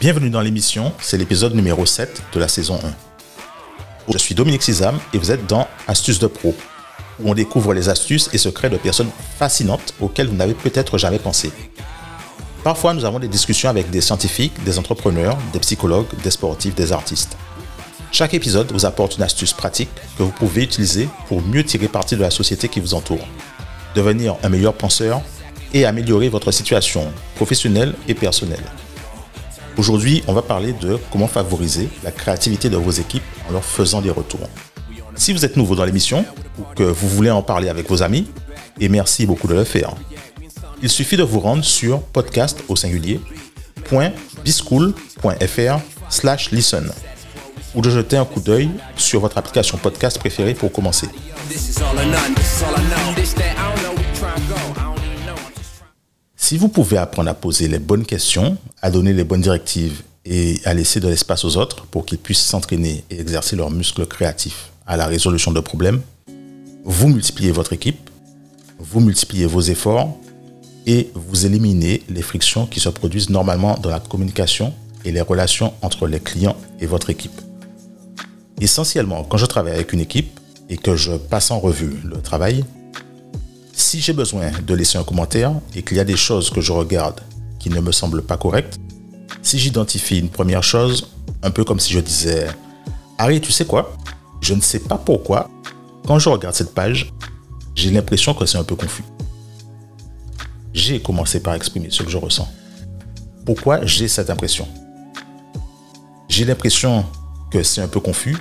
Bienvenue dans l'émission, c'est l'épisode numéro 7 de la saison 1. Je suis Dominique Sizam et vous êtes dans Astuces de Pro, où on découvre les astuces et secrets de personnes fascinantes auxquelles vous n'avez peut-être jamais pensé. Parfois, nous avons des discussions avec des scientifiques, des entrepreneurs, des psychologues, des sportifs, des artistes. Chaque épisode vous apporte une astuce pratique que vous pouvez utiliser pour mieux tirer parti de la société qui vous entoure, devenir un meilleur penseur et améliorer votre situation professionnelle et personnelle. Aujourd'hui, on va parler de comment favoriser la créativité de vos équipes en leur faisant des retours. Si vous êtes nouveau dans l'émission ou que vous voulez en parler avec vos amis, et merci beaucoup de le faire, il suffit de vous rendre sur podcast au singulier .bischool.fr slash listen ou de jeter un coup d'œil sur votre application podcast préférée pour commencer. Si vous pouvez apprendre à poser les bonnes questions, à donner les bonnes directives et à laisser de l'espace aux autres pour qu'ils puissent s'entraîner et exercer leurs muscles créatifs à la résolution de problèmes, vous multipliez votre équipe, vous multipliez vos efforts et vous éliminez les frictions qui se produisent normalement dans la communication et les relations entre les clients et votre équipe. Essentiellement, quand je travaille avec une équipe et que je passe en revue le travail, si j'ai besoin de laisser un commentaire et qu'il y a des choses que je regarde qui ne me semblent pas correctes, si j'identifie une première chose, un peu comme si je disais Harry, tu sais quoi? Je ne sais pas pourquoi, quand je regarde cette page, j'ai l'impression que c'est un peu confus. J'ai commencé par exprimer ce que je ressens. Pourquoi j'ai cette impression? J'ai l'impression que c'est un peu confus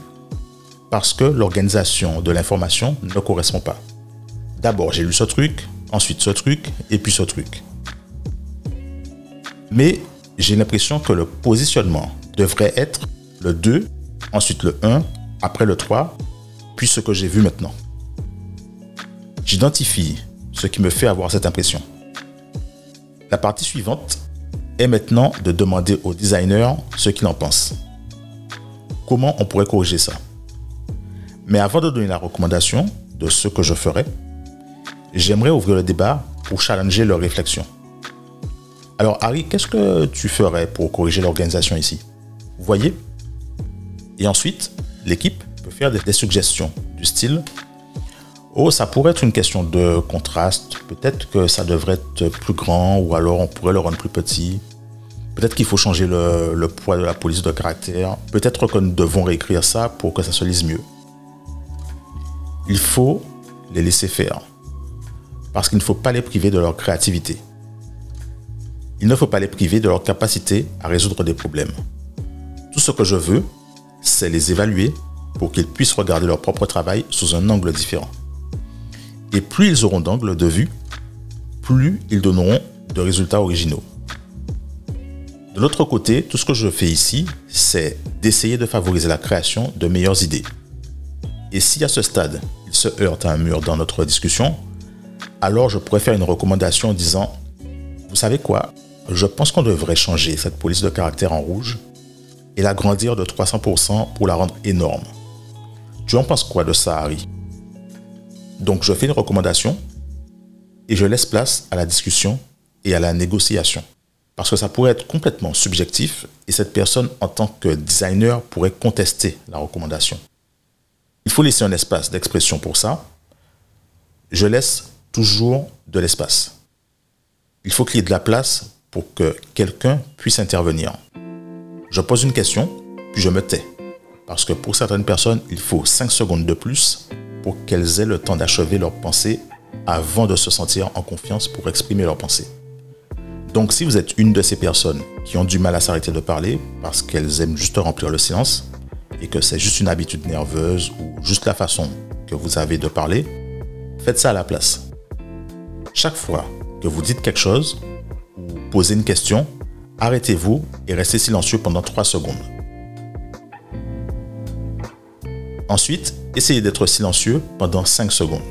parce que l'organisation de l'information ne correspond pas. D'abord, j'ai lu ce truc, ensuite ce truc, et puis ce truc. Mais j'ai l'impression que le positionnement devrait être le 2, ensuite le 1, après le 3, puis ce que j'ai vu maintenant. J'identifie ce qui me fait avoir cette impression. La partie suivante est maintenant de demander au designer ce qu'il en pense. Comment on pourrait corriger ça? Mais avant de donner la recommandation de ce que je ferai, j'aimerais ouvrir le débat pour challenger leur réflexion. Alors Harry, qu'est-ce que tu ferais pour corriger l'organisation ici? Vous voyez? Et ensuite, l'équipe peut faire des, suggestions du style Oh, ça pourrait être une question de contraste. Peut-être que ça devrait être plus grand ou alors on pourrait le rendre plus petit. Peut-être qu'il faut changer le, le, poids de la police de caractère. Peut-être que nous devons réécrire ça pour que ça se lise mieux. Il faut les laisser faire parce qu'il ne faut pas les priver de leur créativité. Il ne faut pas les priver de leur capacité à résoudre des problèmes. Tout ce que je veux, c'est les évaluer pour qu'ils puissent regarder leur propre travail sous un angle différent. Et plus ils auront d'angles de vue, plus ils donneront de résultats originaux. De l'autre côté, tout ce que je fais ici, c'est d'essayer de favoriser la création de meilleures idées. Et si à ce stade, il se heurte à un mur dans notre discussion, alors je pourrais faire une recommandation en disant, vous savez quoi, je pense qu'on devrait changer cette police de caractère en rouge et l'agrandir de 300% pour la rendre énorme. Tu en penses quoi de ça, Harry? Donc je fais une recommandation et je laisse place à la discussion et à la négociation. Parce que ça pourrait être complètement subjectif et cette personne, en tant que designer, pourrait contester la recommandation. Il faut laisser un espace d'expression pour ça. Je laisse toujours de l'espace. Il faut qu'il y ait de la place pour que quelqu'un puisse intervenir. Je pose une question, puis je me tais. Parce que pour certaines personnes, il faut 5 secondes de plus pour qu'elles aient le temps d'achever leur pensée avant de se sentir en confiance pour exprimer leur pensée. Donc si vous êtes une de ces personnes qui ont du mal à s'arrêter de parler parce qu'elles aiment juste remplir le silence et que c'est juste une habitude nerveuse ou juste la façon que vous avez de parler, faites ça à la place. Chaque fois que vous dites quelque chose ou posez une question, arrêtez-vous et restez silencieux pendant 3 secondes. Ensuite, essayez d'être silencieux pendant 5 secondes.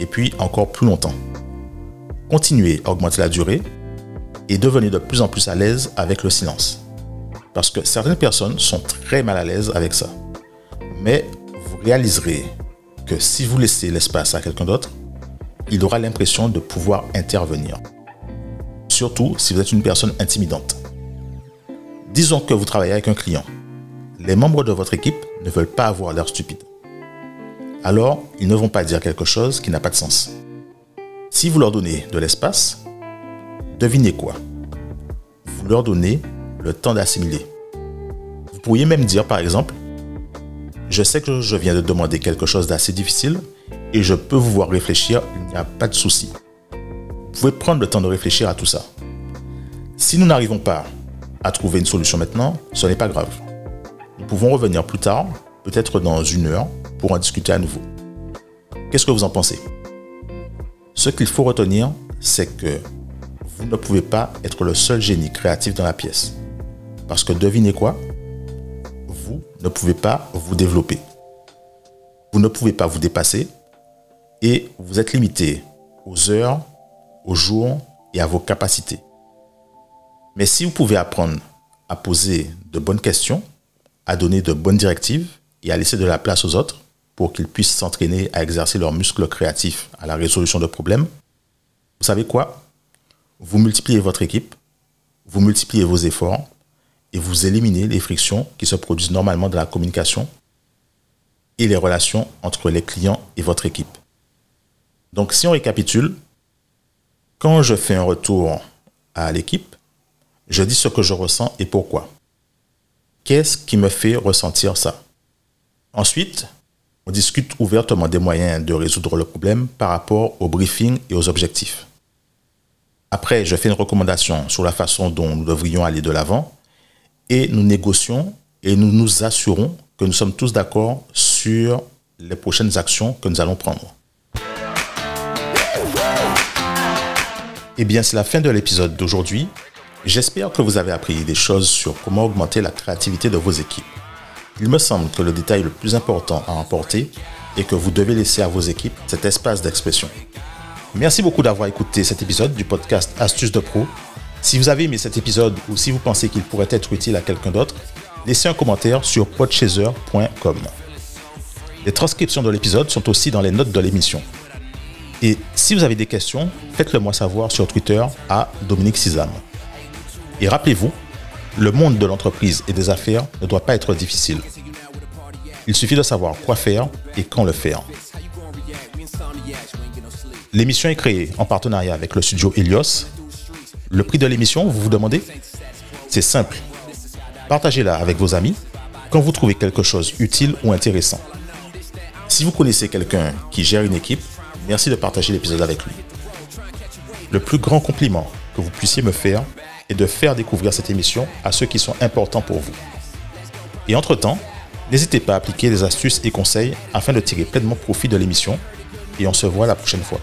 Et puis encore plus longtemps. Continuez à augmenter la durée et devenez de plus en plus à l'aise avec le silence. Parce que certaines personnes sont très mal à l'aise avec ça. Mais vous réaliserez que si vous laissez l'espace à quelqu'un d'autre, il aura l'impression de pouvoir intervenir. Surtout si vous êtes une personne intimidante. Disons que vous travaillez avec un client. Les membres de votre équipe ne veulent pas avoir l'air stupide. Alors, ils ne vont pas dire quelque chose qui n'a pas de sens. Si vous leur donnez de l'espace, devinez quoi? Vous leur donnez le temps d'assimiler. Vous pourriez même dire, par exemple, je sais que je viens de demander quelque chose d'assez difficile et je peux vous voir réfléchir, il n'y a pas de souci. Vous pouvez prendre le temps de réfléchir à tout ça. Si nous n'arrivons pas à trouver une solution maintenant, ce n'est pas grave. Nous pouvons revenir plus tard, peut-être dans une heure, pour en discuter à nouveau. Qu'est-ce que vous en pensez? Ce qu'il faut retenir, c'est que vous ne pouvez pas être le seul génie créatif dans la pièce. Parce que devinez quoi? Vous ne pouvez pas vous développer. Vous ne pouvez pas vous dépasser et vous êtes limité aux heures, aux jours et à vos capacités. Mais si vous pouvez apprendre à poser de bonnes questions, à donner de bonnes directives et à laisser de la place aux autres pour qu'ils puissent s'entraîner à exercer leurs muscles créatifs à la résolution de problèmes, vous savez quoi? Vous multipliez votre équipe, vous multipliez vos efforts et vous éliminez les frictions qui se produisent normalement dans la communication et les relations entre les clients et votre équipe. Donc si on récapitule, quand je fais un retour à l'équipe, je dis ce que je ressens et pourquoi. Qu'est-ce qui me fait ressentir ça? Ensuite, on discute ouvertement des moyens de résoudre le problème par rapport au briefing et aux objectifs. Après, je fais une recommandation sur la façon dont nous devrions aller de l'avant et nous négocions et nous nous assurons que nous sommes tous d'accord sur les prochaines actions que nous allons prendre. Eh bien, c'est la fin de l'épisode d'aujourd'hui. J'espère que vous avez appris des choses sur comment augmenter la créativité de vos équipes. Il me semble que le détail le plus important à emporter est que vous devez laisser à vos équipes cet espace d'expression. Merci beaucoup d'avoir écouté cet épisode du podcast Astuces de Pro. Si vous avez aimé cet épisode ou si vous pensez qu'il pourrait être utile à quelqu'un d'autre, laissez un commentaire sur podchaser.com. Les transcriptions de l'épisode sont aussi dans les notes de l'émission. Et si vous avez des questions, faites-le moi savoir sur Twitter à Dominique Sizam. Et rappelez-vous, le monde de l'entreprise et des affaires ne doit pas être difficile. Il suffit de savoir quoi faire et quand le faire. L'émission est créée en partenariat avec le studio Helios. Le prix de l'émission, vous vous demandez? C'est simple. Partagez-la avec vos amis quand vous trouvez quelque chose utile ou intéressant. Si vous connaissez quelqu'un qui gère une équipe, Merci de partager l'épisode avec lui. Le plus grand compliment que vous puissiez me faire est de faire découvrir cette émission à ceux qui sont importants pour vous. Et entre-temps, n'hésitez pas à appliquer les astuces et conseils afin de tirer pleinement profit de l'émission. Et on se voit la prochaine fois.